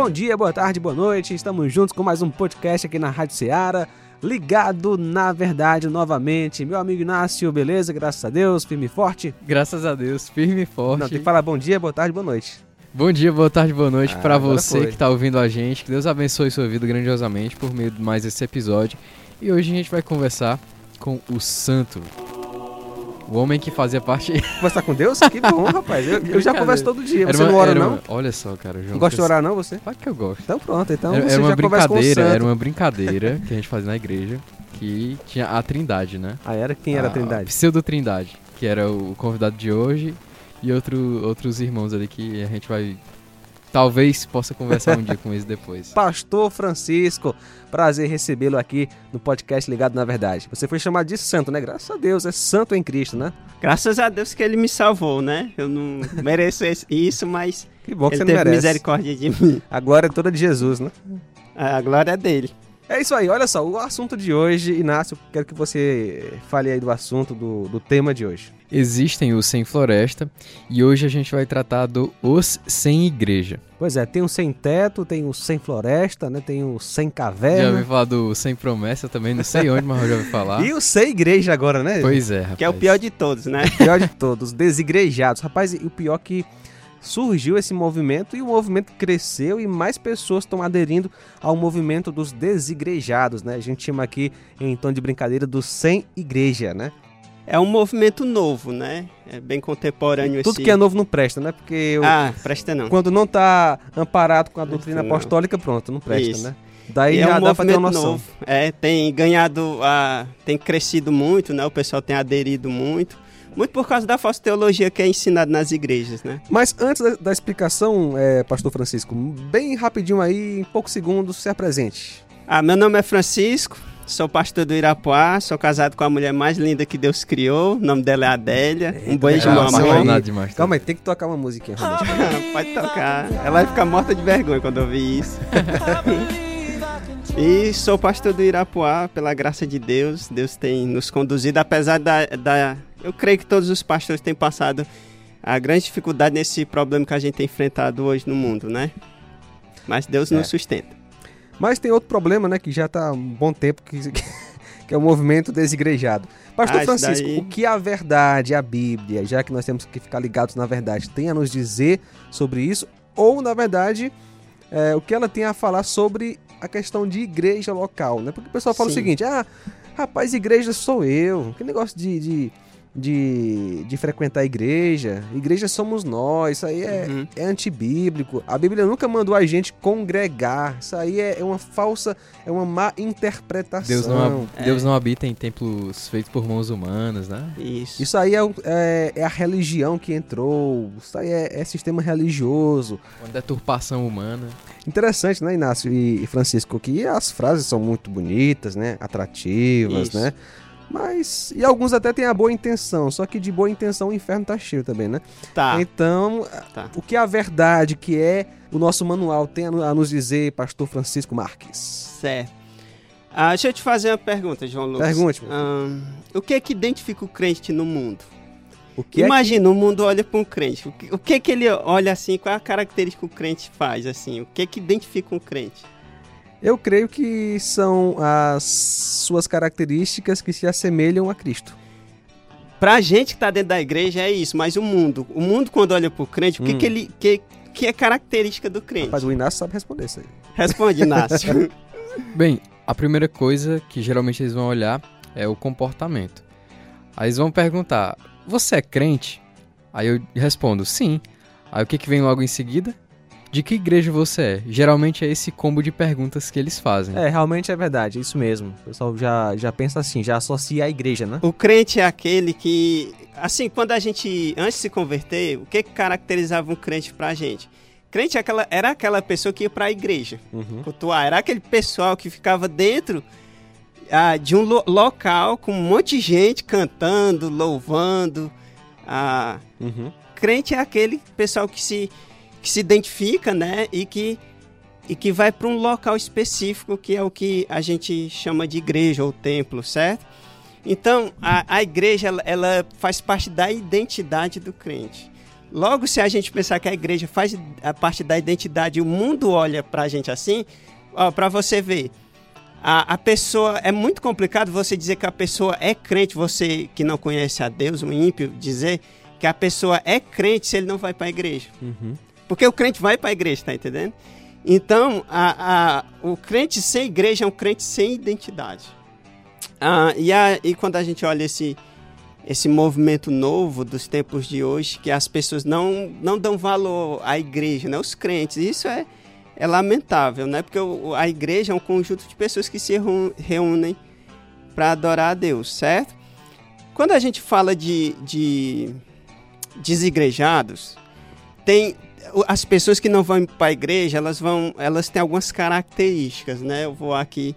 Bom dia, boa tarde, boa noite. Estamos juntos com mais um podcast aqui na Rádio Ceará. Ligado na verdade novamente. Meu amigo Inácio, beleza? Graças a Deus, firme e forte. Graças a Deus, firme e forte. Não, tem que falar bom dia, boa tarde, boa noite. Bom dia, boa tarde, boa noite Ah, pra agora você foi. que tá ouvindo a gente. Que Deus abençoe sua vida grandiosamente por meio de mais esse episódio. E hoje a gente vai conversar com o Santo. O homem que fazia parte. Conversar com Deus? Que bom, rapaz. Eu, eu já converso todo dia. Era Você uma- não ora, não? uma- Olha só, cara. João, Não gosta de orar, não, você? Claro que eu gosto. Então pronto, então era, você era uma já brincadeira, era uma brincadeira que a gente fazia na igreja. Que tinha a Trindade, né? Ah, era? Quem era a a Trindade? Pseudo Trindade, que era o convidado de hoje, e outro, outros irmãos ali que a gente vai. Talvez possa conversar um dia com eles depois. Pastor Francisco, prazer recebê-lo aqui no podcast Ligado na Verdade. Você foi chamado de santo, né? Graças a Deus, é santo em Cristo, né? Graças a Deus que ele me salvou, né? Eu não mereço isso, mas Que bom que ele você não teve merece. misericórdia de mim. A glória é toda de Jesus, né? A glória é dele. É isso aí, olha só, o assunto de hoje, Inácio, quero que você fale aí do assunto, do, do tema de hoje. Existem os sem floresta, e hoje a gente vai tratar do os sem igreja. Pois é, tem o sem teto, tem o sem floresta, né? Tem o sem Já caverna. ouvi falar do sem promessa também, não sei onde, mas eu já ouvi falar. E o sem igreja agora, né? Pois é, rapaz. Que é o pior de todos, né? O pior de todos, desigrejados. Rapaz, e o pior é que surgiu esse movimento e o movimento cresceu e mais pessoas estão aderindo ao movimento dos desigrejados, né? A gente chama aqui, em tom de brincadeira, do sem igreja, né? É um movimento novo, né? É bem contemporâneo Tudo esse... que é novo não presta, né? Porque o- Ah, presta não. quando não tá amparado com a doutrina Não. apostólica, pronto, não presta, Isso. né? Daí E já é um dá pra ter uma noção. novo. É, tem ganhado, a, tem crescido muito, né? O pessoal tem aderido muito. Muito por causa da falsa teologia que é ensinada nas igrejas, né? Mas antes da, da explicação, é, Pastor Francisco, bem rapidinho aí, em poucos segundos, se apresente. Ah, meu nome é Francisco, sou pastor do Irapuá, sou casado com a mulher mais linda que Deus criou, o nome dela é Adélia. Um beijo, Ah, meu amor. demais. tá? Calma aí, tem que tocar uma musiquinha. Pode tocar. Ela vai ficar morta de vergonha quando ouvir isso. e sou pastor do Irapuá, pela graça de Deus. Deus tem nos conduzido, apesar da, da. Eu creio que todos os pastores têm passado a grande dificuldade nesse problema que a gente tem enfrentado hoje no mundo, né? Mas Deus É. nos sustenta. Mas tem outro problema, né, que já tá há um bom tempo, que, que é o movimento desigrejado. Pastor Ah, Francisco, daí- o que a verdade, a Bíblia, já que nós temos que ficar ligados na verdade, tem a nos dizer sobre isso? Ou, na verdade, é, o que ela tem a falar sobre a questão de igreja local, né? Porque o pessoal fala o Sim. seguinte, ah, rapaz, igreja sou eu, que negócio de... de de, de frequentar a igreja, igreja somos nós, isso aí é, Uhum. é antibíblico. A Bíblia nunca mandou a gente congregar. Isso aí é, é uma falsa, é uma má interpretação. Deus não, É. Deus não habita em templos feitos por mãos humanas, né? Isso. Isso aí é, o- é- é a religião que entrou. Isso aí é, é sistema religioso. Uma deturpação humana. Interessante, né, Inácio e, e Francisco? Que as frases são muito bonitas, né? Atrativas, Isso. né? Mas. E alguns até têm a boa intenção. Só que de boa intenção o inferno tá cheio também, né? Tá. Então, Tá. o que a verdade que é o nosso manual tem a no- a nos dizer, Pastor Francisco Marques? Certo. Ah, deixa eu te fazer uma pergunta, João Lucas. Pergunte, Ahn, o que é que identifica o crente no mundo? O que é Imagina, o mundo olha para um crente. O que, o que que ele olha assim? Qual é a característica que o crente faz assim? O que é que identifica um crente? Eu creio que são as suas características que se assemelham a Cristo. Pra gente que tá dentro da igreja é isso, mas o mundo, o mundo quando olha pro crente, o que Hum. que ele que, que é característica do crente? Rapaz, o Inácio sabe responder isso aí. Responde, Inácio. Bem, a primeira coisa que geralmente eles vão olhar é o comportamento. Aí eles vão perguntar: Você é crente? Aí eu respondo: Sim. Aí o que, que vem logo em seguida? De que igreja você é? Geralmente é esse combo de perguntas que eles fazem. É, realmente é verdade, isso mesmo. O pessoal já, já pensa assim, já associa a igreja, né? o crente é aquele que, assim, quando a gente antes de se converter, o que que caracterizava um crente pra gente? Crente é aquela, era aquela pessoa que ia pra igreja. Uhum. cultuar. Era aquele pessoal que ficava dentro ah, de um lo- local com um monte de gente cantando, louvando. Ah, Uhum. crente é aquele pessoal que se, que se identifica, né? E que, e que vai para um local específico, que é o que a gente chama de igreja ou templo, certo? Então, a, a igreja, ela, ela faz parte da identidade do crente. Logo, se a gente pensar que a igreja faz a parte da identidade o mundo olha para a gente assim, para você ver, a, a pessoa. É muito complicado você dizer que a pessoa é crente, você que não conhece a Deus, um ímpio, dizer que a pessoa é crente se ele não vai para a igreja. Uhum. Porque o crente vai para a igreja, tá entendendo? Então, a, a, o crente sem igreja é um crente sem identidade. Ah, e, a, e quando a gente olha esse, esse movimento novo dos tempos de hoje, que as pessoas não, não dão valor à igreja, né? os crentes, isso é, é lamentável, né? Porque a igreja é um conjunto de pessoas que se reúnem para adorar a Deus, certo? Quando a gente fala de, de desigrejados, tem as pessoas que não vão para a igreja, elas vão, elas têm algumas características, né? Eu vou aqui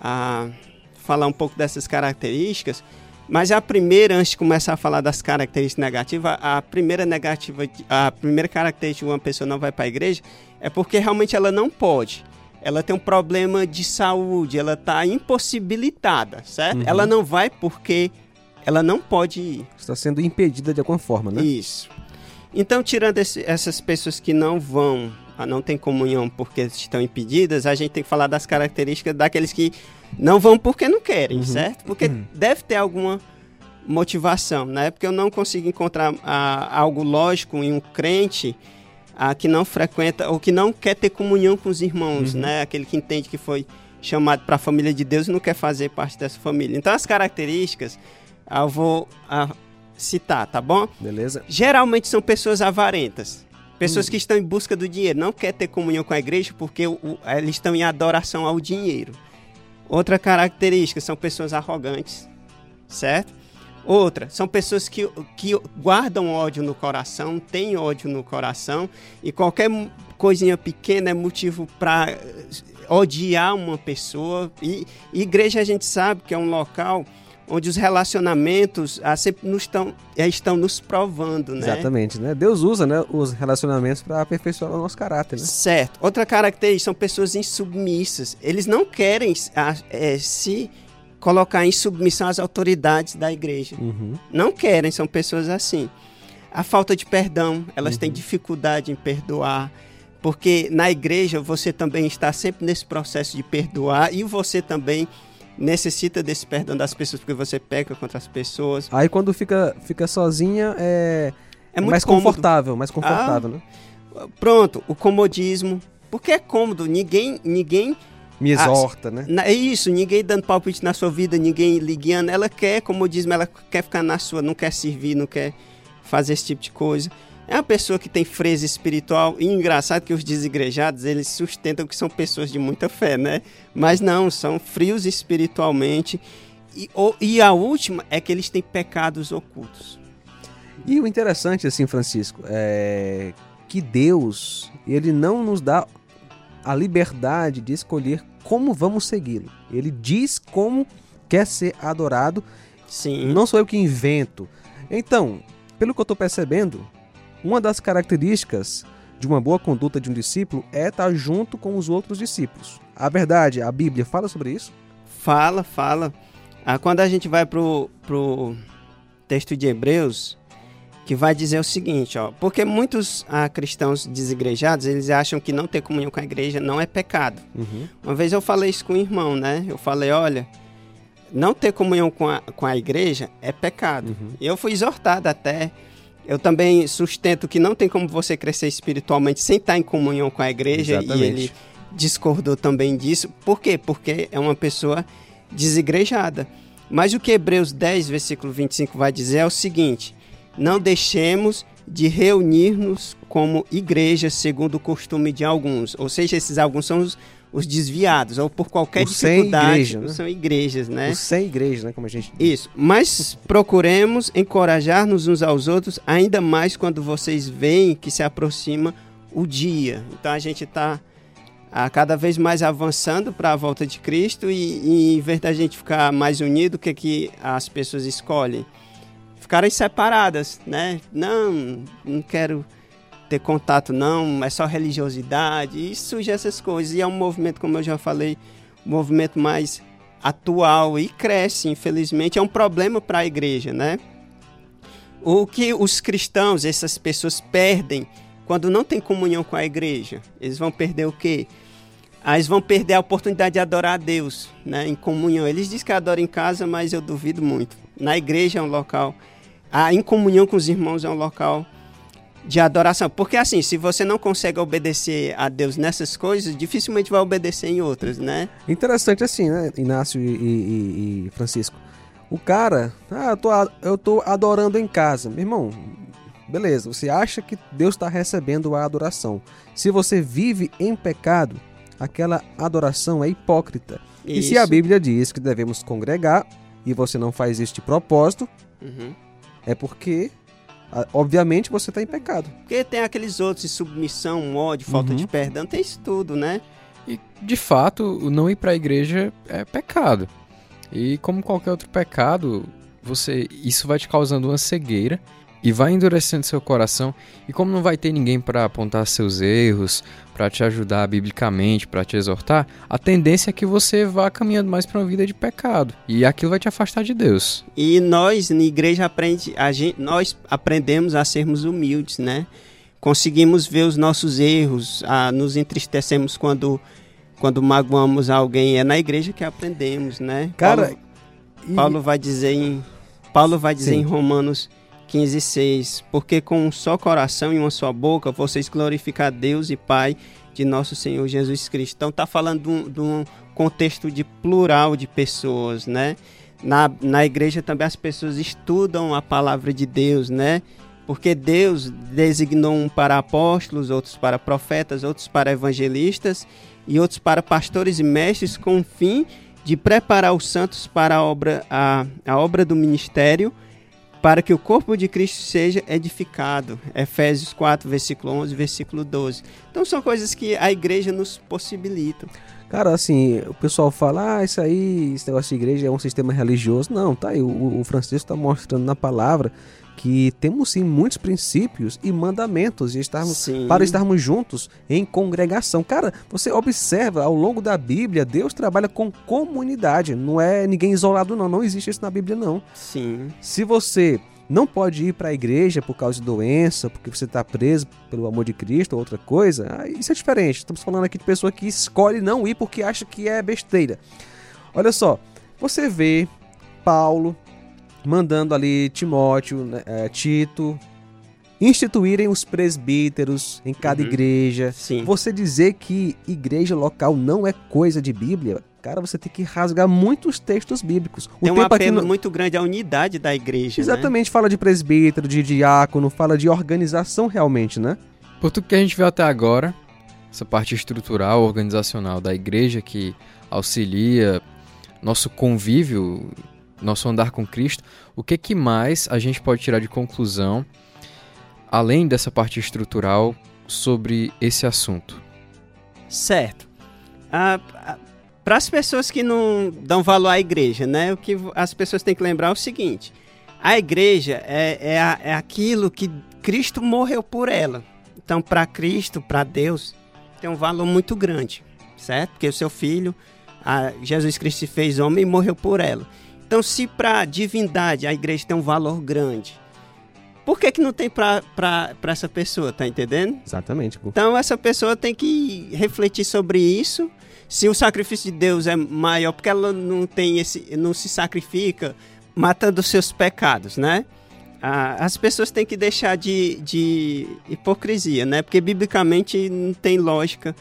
a ah, falar um pouco dessas características, mas a primeira, antes de começar a falar das características negativas, a primeira negativa, a primeira característica de uma pessoa não vai para a igreja é porque realmente ela não pode. Ela tem um problema de saúde, ela está impossibilitada, certo? Uhum. Ela não vai porque ela não pode ir. Está sendo impedida de alguma forma, né? Isso. Então, tirando esse, essas pessoas que não vão, não têm comunhão porque estão impedidas, a gente tem que falar das características daqueles que não vão porque não querem, uhum. certo? Porque uhum. deve ter alguma motivação, né? Porque eu não consigo encontrar ah, algo lógico em um crente ah, que não frequenta ou que não quer ter comunhão com os irmãos, uhum. né? Aquele que entende que foi chamado para a família de Deus e não quer fazer parte dessa família. Então as características ah, eu vou ah, citar, tá bom? Beleza. Geralmente são pessoas avarentas. Pessoas hum. que estão em busca do dinheiro, não quer ter comunhão com a igreja porque o, o, eles estão em adoração ao dinheiro. Outra característica são pessoas arrogantes, certo? Outra, são pessoas que, que guardam ódio no coração, têm ódio no coração, e qualquer coisinha pequena é motivo para eh, odiar uma pessoa. E, e igreja a gente sabe que é um local onde os relacionamentos ah, sempre nos estão, estão nos provando, né? Exatamente, né? Deus usa né, os relacionamentos para aperfeiçoar o nosso caráter, né? Certo. Outra característica são pessoas insubmissas. Eles não querem ah, é, se colocar em submissão às autoridades da igreja. Uhum. Não querem, são pessoas assim. A falta de perdão, elas uhum. têm dificuldade em perdoar, porque na igreja você também está sempre nesse processo de perdoar e você também necessita desse perdão das pessoas porque você peca contra as pessoas. Aí quando fica, fica sozinha é, é mais cômodo. confortável, mais confortável, ah, né? Pronto, o comodismo, porque é cômodo, ninguém ninguém me exorta, né? É isso, ninguém dando palpite na sua vida, ninguém ligando. Ela quer, como diz, ela quer ficar na sua, não quer servir, não quer fazer esse tipo de coisa. É uma pessoa que tem freza espiritual. E engraçado que os desigrejados, eles sustentam que são pessoas de muita fé, né? Mas não, são frios espiritualmente. E, ou, e a última é que eles têm pecados ocultos. E o interessante, assim, Francisco, é que Deus, ele não nos dá a liberdade de escolher como vamos segui-lo. Ele diz como quer ser adorado. Sim. Não sou eu que invento. Então, pelo que eu estou percebendo, uma das características de uma boa conduta de um discípulo é estar junto com os outros discípulos. A verdade, a Bíblia fala sobre isso? Fala, fala. Ah, quando a gente vai para o texto de Hebreus, que vai dizer o seguinte, ó, porque muitos ah, cristãos desigrejados, eles acham que não ter comunhão com a igreja não é pecado. Uhum. Uma vez eu falei isso com um irmão, né? Eu falei, olha, não ter comunhão com a, com a igreja é pecado. Uhum. E eu fui exortado até. Eu também sustento que não tem como você crescer espiritualmente sem estar em comunhão com a igreja. Exatamente. E ele discordou também disso. Por quê? Porque é uma pessoa desigrejada. Mas o que Hebreus 10, versículo 25 vai dizer é o seguinte: não deixemos de reunir-nos como igreja segundo o costume de alguns. Ou seja, esses alguns são os, os desviados, ou por qualquer os dificuldade. Igreja, né? São igrejas, né? Os sem igreja, né? Como a gente diz. Isso. Mas procuremos encorajar-nos uns aos outros, ainda mais quando vocês veem que se aproxima o dia. Então a gente está a cada vez mais avançando para a volta de Cristo e, e, em vez da gente ficar mais unido, o que, é que as pessoas escolhem? ficarem separadas, né? Não, não quero ter contato, não, é só religiosidade, e surge essas coisas. E é um movimento, como eu já falei, um movimento mais atual e cresce, infelizmente. É um problema para a igreja, né? o que os cristãos, essas pessoas perdem quando não tem comunhão com a igreja? Eles vão perder o quê? Ah, eles vão perder a oportunidade de adorar a Deus, né, em comunhão. Eles dizem que adoram em casa, mas eu duvido muito. Na igreja é um local, a em comunhão com os irmãos é um local de adoração. Porque assim, se você não consegue obedecer a Deus nessas coisas, dificilmente vai obedecer em outras, né? Interessante assim, né, Inácio e, e- e Francisco. O cara, ah, eu tô, eu tô adorando em casa. Meu irmão, beleza, você acha que Deus está recebendo a adoração. Se você vive em pecado, aquela adoração é hipócrita. E se a Isso. Bíblia diz que devemos congregar e você não faz isso de propósito, Uhum. é porque, obviamente, você está em pecado. Porque tem aqueles outros de submissão, ódio, falta Uhum. de perdão, tem isso tudo, né? E, de fato, o não ir para a igreja é pecado. E como qualquer outro pecado, você isso vai te causando uma cegueira e vai endurecendo seu coração. E como não vai ter ninguém para apontar seus erros, para te ajudar biblicamente, para te exortar, a tendência é que você vá caminhando mais para uma vida de pecado. E aquilo vai te afastar de Deus. E nós, na igreja, aprende, a gente, nós aprendemos a sermos humildes, né? Conseguimos ver os nossos erros, a, nos entristecemos quando, quando magoamos alguém. É na igreja que aprendemos, né? Cara, Paulo, e- Paulo vai dizer em Paulo vai dizer Sim. em Romanos 15, 6, porque com um só coração e uma só boca vocês glorificam a Deus e Pai de nosso Senhor Jesus Cristo. Então tá falando de um contexto de plural de pessoas, né? Na, na igreja também as pessoas estudam a palavra de Deus, né? Porque Deus designou um para apóstolos, outros para profetas, outros para evangelistas e outros para pastores e mestres com o fim de preparar os santos para a obra, a, a obra do ministério, para que o corpo de Cristo seja edificado. Efésios 4, versículo 11, versículo 12. Então são coisas que a igreja nos possibilita. Cara, assim, o pessoal fala, ah, isso aí, esse negócio de igreja é um sistema religioso. Não, tá aí, o, o Francisco está mostrando na palavra que temos sim muitos princípios e mandamentos e estarmos, Sim. para estarmos juntos em congregação. Cara, você observa ao longo da Bíblia, Deus trabalha com comunidade, não é ninguém isolado não, não existe isso na Bíblia não. Sim. Se você não pode ir para a igreja por causa de doença, porque você está preso pelo amor de Cristo ou outra coisa, aí isso é diferente. Estamos falando aqui de pessoa que escolhe não ir porque acha que é besteira. Olha só, você vê Paulo mandando ali Timóteo, né, eh, Tito, instituírem os presbíteros em cada Uhum. igreja. Sim. Você dizer que igreja local não é coisa de Bíblia, cara, você tem que rasgar muitos textos bíblicos. O Tem um apelo no- muito grande à unidade da igreja. né? Exatamente, fala de presbítero, de diácono, fala de organização realmente, né? Por tudo que a gente viu até agora, essa parte estrutural, organizacional da igreja que auxilia nosso convívio, nosso andar com Cristo, o que, que mais a gente pode tirar de conclusão, além dessa parte estrutural, sobre esse assunto? Certo. Para as pessoas que não dão valor à igreja, né? O que as pessoas têm que lembrar é o seguinte: a igreja é, é, a- é aquilo que Cristo morreu por ela. Então, para Cristo, para Deus, tem um valor muito grande, certo? Porque o seu filho, Jesus Cristo se fez homem e morreu por ela. Então, se para a divindade a igreja tem um valor grande, por que, que não tem para essa pessoa, tá entendendo? Exatamente. pô. Então essa pessoa tem que refletir sobre isso. Se o sacrifício de Deus é maior, porque ela não tem esse, não se sacrifica matando os seus pecados, né? Ah, as pessoas têm que deixar de, de hipocrisia, né? Porque biblicamente não tem lógica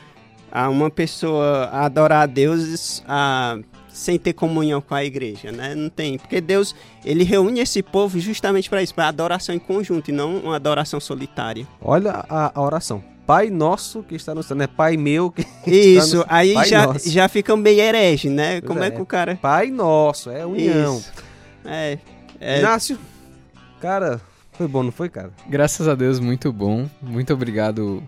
a uma pessoa adorar a Deus ah, sem ter comunhão com a igreja, né? Não tem, porque Deus ele reúne esse povo justamente para isso, para adoração em conjunto e não uma adoração solitária. Olha a, a oração. Pai nosso que está no céu, não é Pai meu que Isso, está no... aí Pai já, nosso. já fica meio herege, né? Pois Como é. é. que o cara. Pai nosso, é união. Isso. É. é Inácio, cara, foi bom, não foi, cara? Graças a Deus, muito bom. Muito obrigado,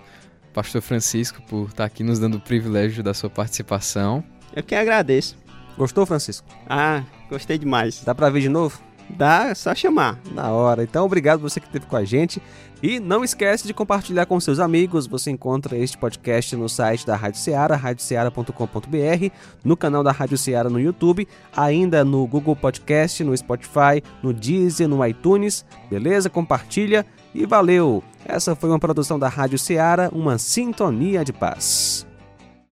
Pastor Francisco, por estar aqui nos dando o privilégio da sua participação. eu que agradeço. Gostou, Francisco? Ah, gostei demais. Dá pra ver de novo? Dá, é só chamar. Na hora. Então, obrigado você que esteve com a gente. E não esquece de compartilhar com seus amigos. Você encontra este podcast no site da Rádio Ceará, radioceara.com.br, no canal da Rádio Ceará no YouTube, ainda no Google Podcast, no Spotify, no Deezer, no iTunes. Beleza? Compartilha e valeu! Essa foi uma produção da Rádio Ceará, uma sintonia de paz.